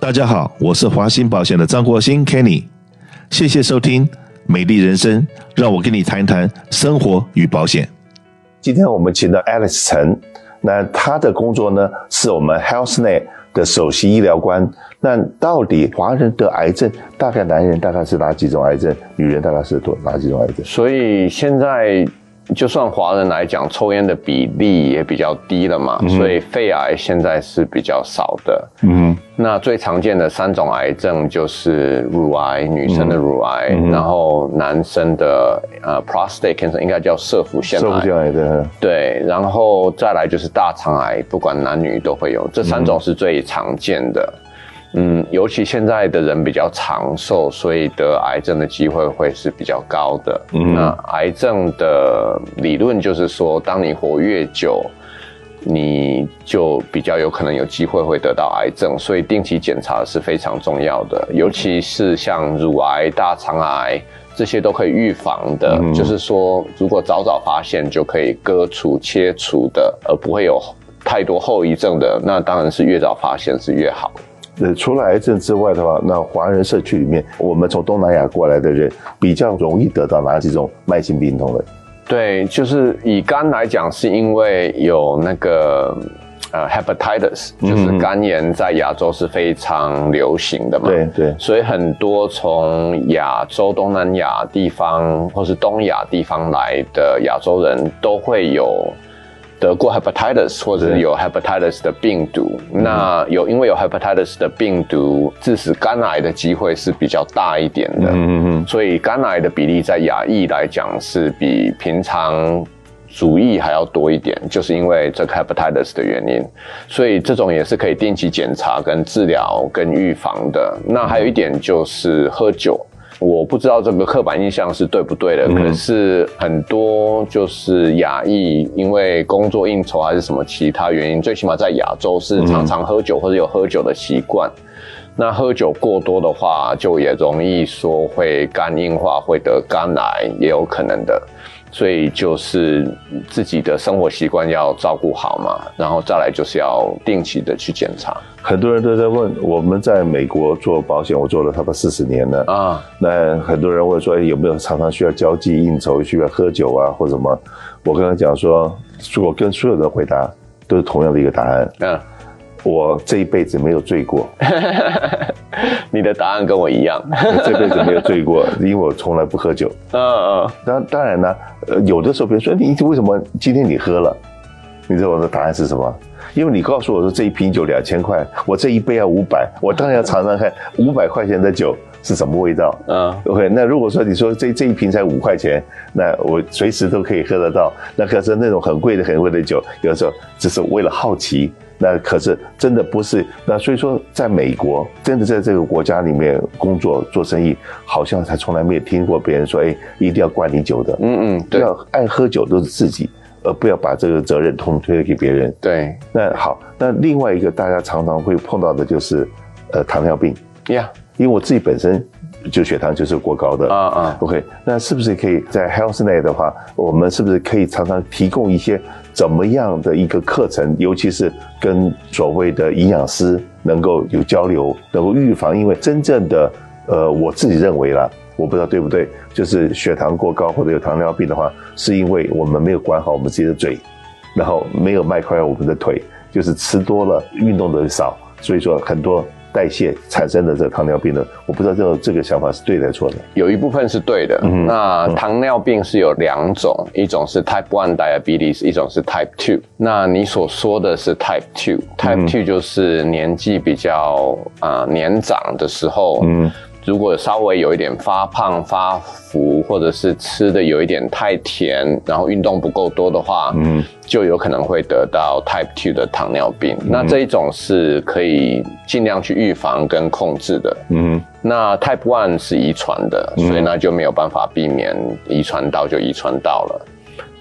大家好，我是华鑫保险的张国兴 Kenny，谢谢收听《美丽人生》，让我跟你谈一谈生活与保险。今天我们请到 Alex 陈，那他的工作呢是我们 HealthNet 的首席医疗官。那到底华人得癌症，大概男人大概是哪几种癌症，女人大概是多哪几种癌症？所以现在。就算华人来讲，抽烟的比例也比较低了嘛，所以肺癌现在是比较少的。嗯，那最常见的三种癌症就是乳癌，女生的乳癌，然后男生的呃 prostate cancer 应该叫射腹腺癌。对，然后再来就是大肠癌，不管男女都会有，这三种是最常见的。嗯，尤其现在的人比较长寿，所以得癌症的机会会是比较高的。嗯，那癌症的理论就是说，当你活越久，你就比较有可能有机会会得到癌症，所以定期检查是非常重要的。尤其是像乳癌、大肠癌这些都可以预防的，就是说如果早早发现就可以割除、切除的，而不会有太多后遗症的，那当然是越早发现是越好。呃，除了癌症之外的话，那华人社区里面，我们从东南亚过来的人比较容易得到哪几种慢性病痛的？对，就是以肝来讲，是因为有那个呃 hepatitis，就是肝炎在亚洲是非常流行的嘛。对对。所以很多从亚洲、东南亚地方或是东亚地方来的亚洲人都会有。得过 hepatitis 或者是有 hepatitis 的病毒，那有因为有 hepatitis 的病毒致使肝癌的机会是比较大一点的，嗯嗯嗯，所以肝癌的比例在亚裔来讲是比平常主裔还要多一点，就是因为这个 hepatitis 的原因，所以这种也是可以定期检查、跟治疗、跟预防的。那还有一点就是喝酒。我不知道这个刻板印象是对不对的，可是很多就是亚裔，因为工作应酬还是什么其他原因，最起码在亚洲是常常喝酒或者有喝酒的习惯。那喝酒过多的话，就也容易说会肝硬化，会得肝癌，也有可能的。所以就是自己的生活习惯要照顾好嘛，然后再来就是要定期的去检查。很多人都在问，我们在美国做保险，我做了差不多四十年了啊。那很多人问说，有没有常常需要交际应酬，需要喝酒啊，或什么？我跟他讲说，我跟所有人回答都是同样的一个答案。嗯。我这一辈子没有醉过，你的答案跟我一样，这辈子没有醉过，因为我从来不喝酒。嗯嗯，当当然呢，呃，有的时候别人说你为什么今天你喝了？你知道我的答案是什么？因为你告诉我说这一瓶酒两千块，我这一杯要五百，我当然要尝尝看五百块钱的酒是什么味道。嗯，OK，那如果说你说这这一瓶才五块钱，那我随时都可以喝得到。那可是那种很贵的很贵的酒，有时候只是为了好奇。那可是真的不是，那所以说，在美国，真的在这个国家里面工作做生意，好像才从来没有听过别人说，哎，一定要灌你酒的。嗯嗯，对，要爱喝酒都是自己，而不要把这个责任通推给别人。对，那好，那另外一个大家常常会碰到的就是，呃，糖尿病。呀，因为我自己本身。就血糖就是过高的啊啊，OK，那是不是可以在 HealthNet 的话，我们是不是可以常常提供一些怎么样的一个课程，尤其是跟所谓的营养师能够有交流，能够预防？因为真正的呃，我自己认为啦，我不知道对不对，就是血糖过高或者有糖尿病的话，是因为我们没有管好我们自己的嘴，然后没有迈开我们的腿，就是吃多了，运动的少，所以说很多。代谢产生的这个糖尿病的，我不知道这个这个想法是对的错的。有一部分是对的。那糖尿病是有两种，一种是 Type One diabetes，一种是 Type Two。那你所说的是 Type Two，Type Two 就是年纪比较啊年长的时候。嗯如果稍微有一点发胖、发福，或者是吃的有一点太甜，然后运动不够多的话，嗯，就有可能会得到 Type Two 的糖尿病。那这一种是可以尽量去预防跟控制的。嗯，那 Type One 是遗传的，所以那就没有办法避免遗传到就遗传到了。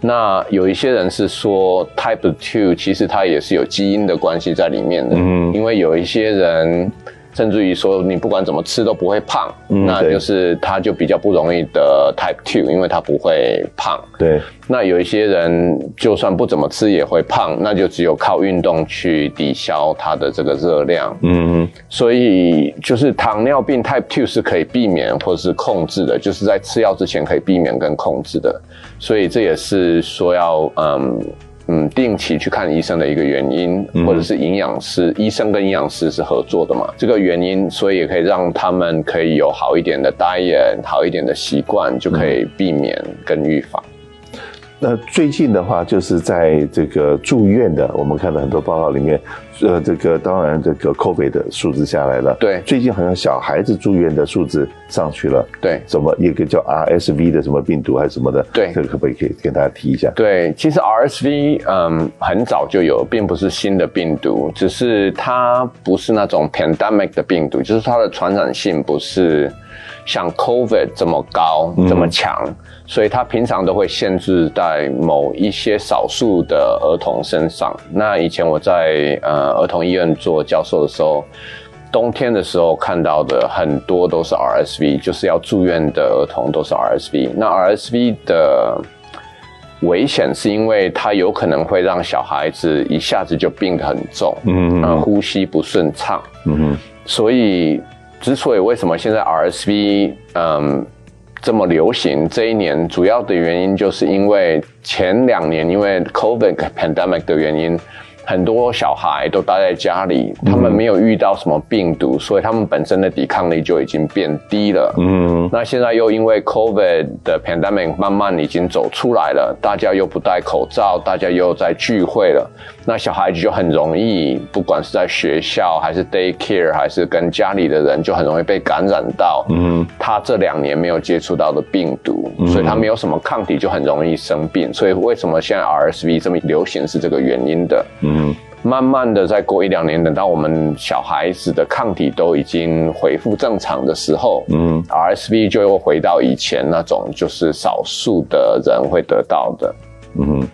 那有一些人是说 Type Two 其实它也是有基因的关系在里面的，嗯，因为有一些人。甚至于说你不管怎么吃都不会胖，那就是它就比较不容易得 Type Two，因为它不会胖。对。那有一些人就算不怎么吃也会胖，那就只有靠运动去抵消它的这个热量。嗯。所以就是糖尿病 Type Two 是可以避免或者是控制的，就是在吃药之前可以避免跟控制的。所以这也是说要嗯。嗯，定期去看医生的一个原因，或者是营养师，医生跟营养师是合作的嘛？这个原因，所以也可以让他们可以有好一点的 diet，好一点的习惯，就可以避免跟预防。那最近的话，就是在这个住院的，我们看到很多报告里面，呃，这个当然这个 COVID 的数字下来了。对，最近好像小孩子住院的数字上去了。对，什么一个叫 RSV 的什么病毒还是什么的？对，这个可不可以可以跟大家提一下？对，其实 RSV 嗯很早就有，并不是新的病毒，只是它不是那种 pandemic 的病毒，就是它的传染性不是。像 COVID 这么高这么强，所以它平常都会限制在某一些少数的儿童身上。那以前我在呃儿童医院做教授的时候，冬天的时候看到的很多都是 RSV，就是要住院的儿童都是 RSV。那 RSV 的危险是因为它有可能会让小孩子一下子就病得很重，嗯，呼吸不顺畅，嗯所以。之所以为什么现在 RSV 嗯这么流行，这一年主要的原因就是因为前两年因为 COVID pandemic 的原因。很多小孩都待在家里，他们没有遇到什么病毒，所以他们本身的抵抗力就已经变低了。嗯，那现在又因为 COVID 的 pandemic 慢慢已经走出来了，大家又不戴口罩，大家又在聚会了，那小孩子就很容易，不管是在学校还是 daycare，还是跟家里的人，就很容易被感染到。嗯，他这两年没有接触到的病毒，所以他没有什么抗体，就很容易生病。所以为什么现在 RSV 这么流行是这个原因的。嗯。嗯，慢慢的，再过一两年，等到我们小孩子的抗体都已经恢复正常的时候，嗯，RSV 就又回到以前那种，就是少数的人会得到的，嗯哼，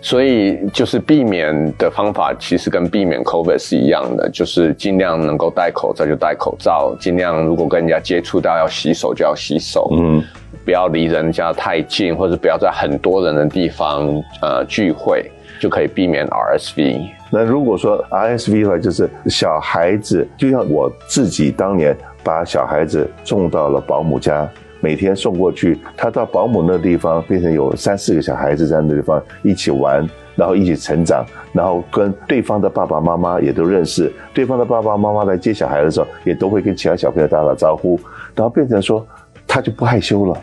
所以就是避免的方法，其实跟避免 COVID 是一样的，就是尽量能够戴口罩就戴口罩，尽量如果跟人家接触到要洗手就要洗手，嗯，不要离人家太近，或者不要在很多人的地方呃聚会。就可以避免 RSV。那如果说 RSV 的话，就是小孩子，就像我自己当年把小孩子送到了保姆家，每天送过去，他到保姆那地方，变成有三四个小孩子在那地方一起玩，然后一起成长，然后跟对方的爸爸妈妈也都认识，对方的爸爸妈妈来接小孩的时候，也都会跟其他小朋友打打招呼，然后变成说他就不害羞了。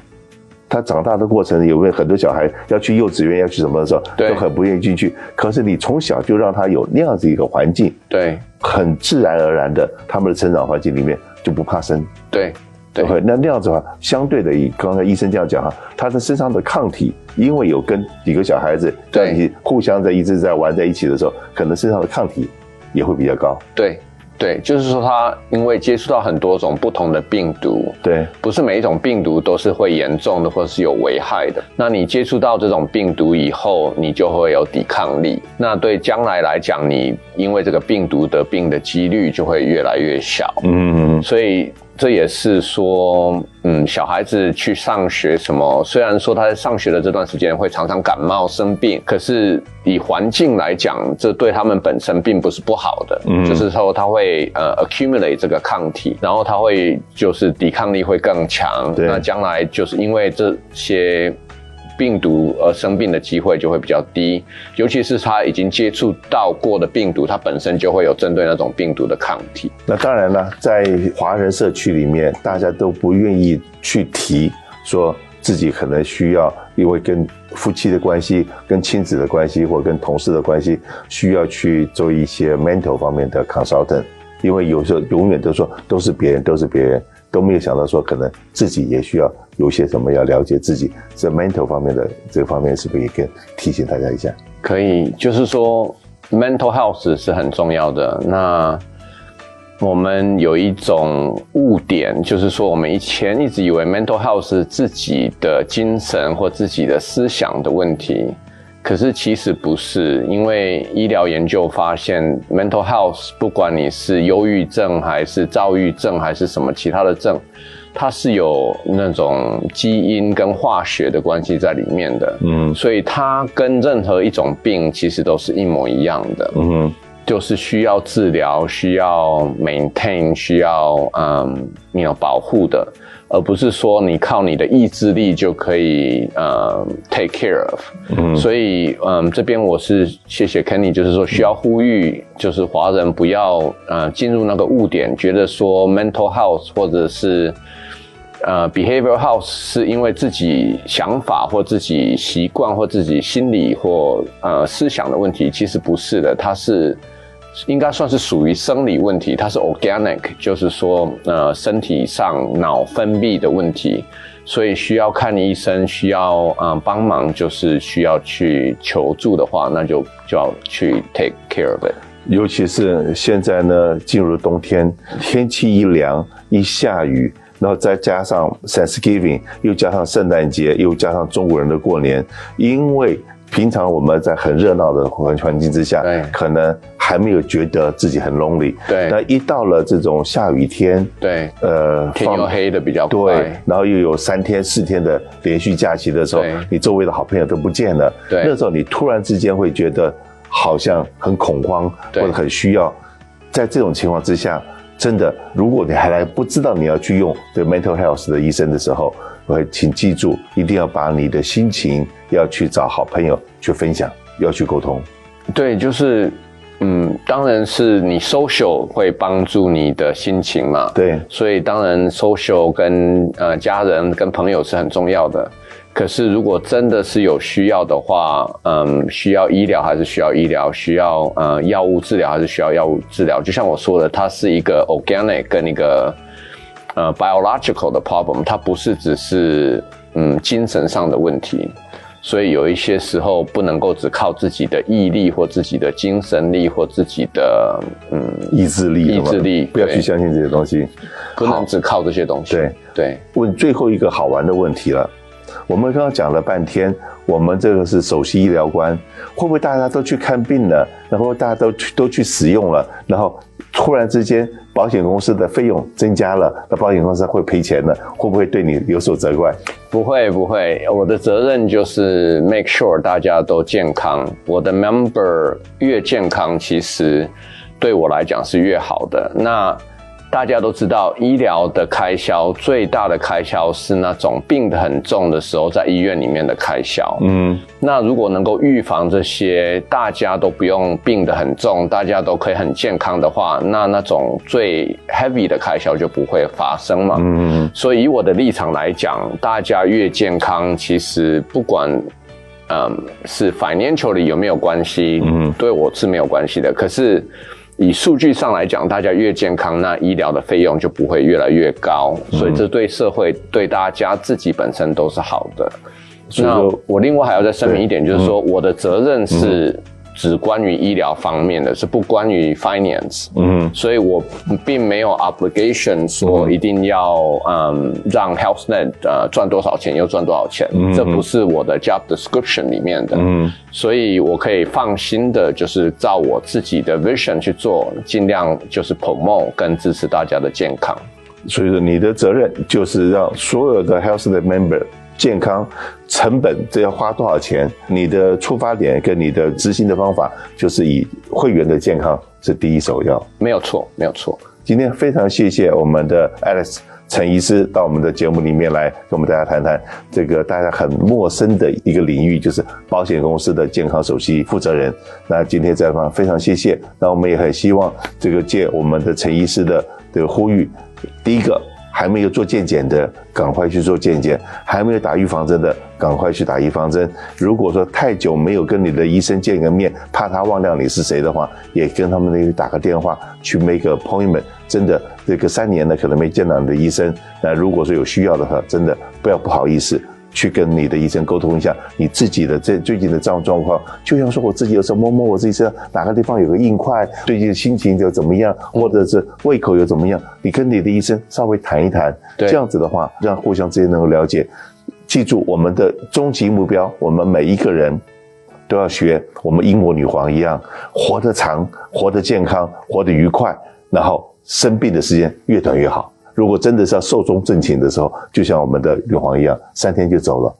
他长大的过程有没有很多小孩要去幼稚园要去什么的时候，都很不愿意进去。可是你从小就让他有那样子一个环境，对，很自然而然的，他们的成长环境里面就不怕生。对，对，那那样子的话，相对的，以刚才医生这样讲哈，他的身上的抗体，因为有跟几个小孩子在一起互相在一直在玩在一起的时候，可能身上的抗体也会比较高。对。对，就是说他因为接触到很多种不同的病毒，对，不是每一种病毒都是会严重的或者是有危害的。那你接触到这种病毒以后，你就会有抵抗力。那对将来来讲，你因为这个病毒得病的几率就会越来越小。嗯，所以。这也是说，嗯，小孩子去上学什么？虽然说他在上学的这段时间会常常感冒生病，可是以环境来讲，这对他们本身并不是不好的。嗯，就是说他会呃 accumulate 这个抗体，然后他会就是抵抗力会更强。对，那将来就是因为这些。病毒而生病的机会就会比较低，尤其是他已经接触到过的病毒，它本身就会有针对那种病毒的抗体。那当然了，在华人社区里面，大家都不愿意去提说自己可能需要，因为跟夫妻的关系、跟亲子的关系或跟同事的关系，需要去做一些 mental 方面的 consultant，因为有时候永远都说都是别人，都是别人。都没有想到说，可能自己也需要有些什么要了解自己，这 mental 方面的这个方面是不是也跟提醒大家一下？可以，就是说 mental health 是很重要的。那我们有一种误点，就是说我们以前一直以为 mental health 是自己的精神或自己的思想的问题。可是其实不是，因为医疗研究发现，mental health 不管你是忧郁症还是躁郁症还是什么其他的症，它是有那种基因跟化学的关系在里面的。嗯，所以它跟任何一种病其实都是一模一样的。嗯，就是需要治疗、需要 maintain、需要嗯，你要保护的。而不是说你靠你的意志力就可以呃 take care of，嗯，所以嗯这边我是谢谢 Kenny，就是说需要呼吁，就是华人不要呃进入那个误点，觉得说 mental health 或者是呃 behavioral health 是因为自己想法或自己习惯或自己心理或呃思想的问题，其实不是的，它是。应该算是属于生理问题，它是 organic，就是说，呃，身体上脑分泌的问题，所以需要看医生，需要嗯帮忙，就是需要去求助的话，那就就要去 take care of it。尤其是现在呢，进入冬天，天气一凉一下雨，然后再加上 Thanksgiving，又加上圣诞节，又加上中国人的过年，因为。平常我们在很热闹的环环境之下，可能还没有觉得自己很 lonely，对。那一到了这种下雨天，对，呃，天又黑的比较快，对，然后又有三天四天的连续假期的时候，你周围的好朋友都不见了，对。那时候你突然之间会觉得好像很恐慌，或者很需要。在这种情况之下，真的，如果你还来不知道你要去用对 mental health 的医生的时候。会，请记住，一定要把你的心情要去找好朋友去分享，要去沟通。对，就是，嗯，当然是你 social 会帮助你的心情嘛。对，所以当然 social 跟呃家人跟朋友是很重要的。可是如果真的是有需要的话，嗯，需要医疗还是需要医疗，需要呃药物治疗还是需要药物治疗。就像我说的，它是一个 organic 跟一个。呃，biological 的 problem，它不是只是嗯精神上的问题，所以有一些时候不能够只靠自己的毅力或自己的精神力或自己的嗯意志力，意志力不要去相信这些东西，不能只靠这些东西。对。对，问最后一个好玩的问题了，我们刚刚讲了半天，我们这个是首席医疗官，会不会大家都去看病了，然后大家都去都去使用了，然后？突然之间，保险公司的费用增加了，那保险公司会赔钱的，会不会对你有所责怪？不会，不会。我的责任就是 make sure 大家都健康。我的 member 越健康，其实对我来讲是越好的。那。大家都知道，医疗的开销最大的开销是那种病得很重的时候，在医院里面的开销。嗯，那如果能够预防这些，大家都不用病得很重，大家都可以很健康的话，那那种最 heavy 的开销就不会发生嘛。嗯，所以以我的立场来讲，大家越健康，其实不管嗯是 financially 有没有关系，嗯，对我是没有关系的。可是。以数据上来讲，大家越健康，那医疗的费用就不会越来越高，所以这对社会、对大家自己本身都是好的。那我另外还要再声明一点，就是说我的责任是。只关于医疗方面的是不关于 finance，嗯，所以我并没有 obligation 说一定要嗯让 HealthNet 呃赚多少钱又赚多少钱，这不是我的 job description 里面的，嗯，所以我可以放心的，就是照我自己的 vision 去做，尽量就是 promote 跟支持大家的健康。所以说你的责任就是让所有的 HealthNet member。健康成本这要花多少钱？你的出发点跟你的执行的方法，就是以会员的健康是第一首要。没有错，没有错。今天非常谢谢我们的 Alex 陈医师到我们的节目里面来跟我们大家谈谈这个大家很陌生的一个领域，就是保险公司的健康首席负责人。那今天这方非常谢谢。那我们也很希望这个借我们的陈医师的这个呼吁，第一个。还没有做健检的，赶快去做健检；还没有打预防针的，赶快去打预防针。如果说太久没有跟你的医生见个面，怕他忘掉你是谁的话，也跟他们那里打个电话去 make appointment。真的，这个三年了可能没见到你的医生，那如果说有需要的话，真的不要不好意思。去跟你的医生沟通一下你自己的这最近的状状况，就像说我自己有时候摸摸我自己身上哪个地方有个硬块，最近心情就怎么样，或者是胃口又怎么样，你跟你的医生稍微谈一谈，这样子的话，让互相之间能够了解。记住我们的终极目标，我们每一个人都要学我们英国女皇一样，活得长，活得健康，活得愉快，然后生病的时间越短越好。如果真的是要寿终正寝的时候，就像我们的玉皇一样，三天就走了，